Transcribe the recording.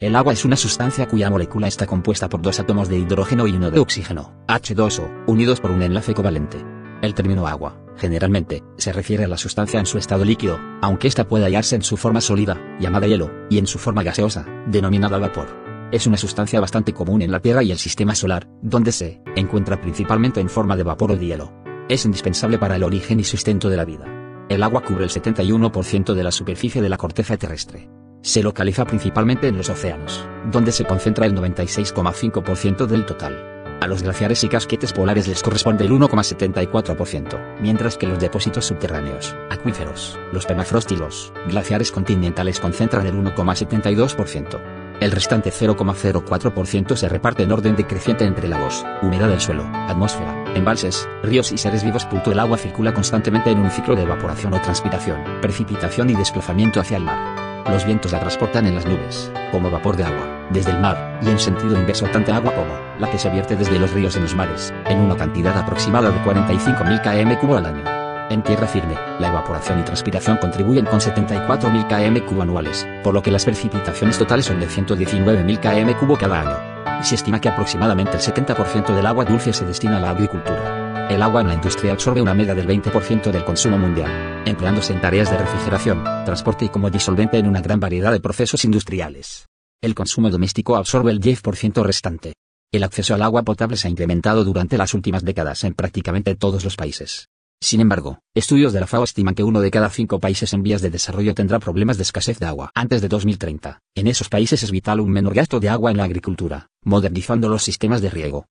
El agua es una sustancia cuya molécula está compuesta por dos átomos de hidrógeno y uno de oxígeno, H2O, unidos por un enlace covalente. El término agua, generalmente, se refiere a la sustancia en su estado líquido, aunque ésta puede hallarse en su forma sólida, llamada hielo, y en su forma gaseosa, denominada vapor. Es una sustancia bastante común en la Tierra y el sistema solar, donde se encuentra principalmente en forma de vapor o de hielo. Es indispensable para el origen y sustento de la vida. El agua cubre el 71% de la superficie de la corteza terrestre. Se localiza principalmente en los océanos, donde se concentra el 96,5% del total. A los glaciares y casquetes polares les corresponde el 1,74%, mientras que los depósitos subterráneos, acuíferos, los permafrost y los glaciares continentales concentran el 1,72%. El restante 0,04% se reparte en orden decreciente entre lagos, humedad del suelo, atmósfera, embalses, ríos y seres vivos. El agua circula constantemente en un ciclo de evaporación o transpiración, precipitación y desplazamiento hacia el mar. Los vientos la transportan en las nubes, como vapor de agua, desde el mar, y en sentido inverso tanta agua como la que se vierte desde los ríos en los mares, en una cantidad aproximada de 45.000 km cubo al año. En tierra firme, la evaporación y transpiración contribuyen con 74.000 km cubo anuales, por lo que las precipitaciones totales son de 119.000 km cubo cada año. Y se estima que aproximadamente el 70% del agua dulce se destina a la agricultura. El agua en la industria absorbe una media del 20% del consumo mundial, empleándose en tareas de refrigeración, transporte y como disolvente en una gran variedad de procesos industriales. El consumo doméstico absorbe el 10% restante. El acceso al agua potable se ha incrementado durante las últimas décadas en prácticamente todos los países. Sin embargo, estudios de la FAO estiman que uno de cada cinco países en vías de desarrollo tendrá problemas de escasez de agua antes de 2030. En esos países es vital un menor gasto de agua en la agricultura, modernizando los sistemas de riego,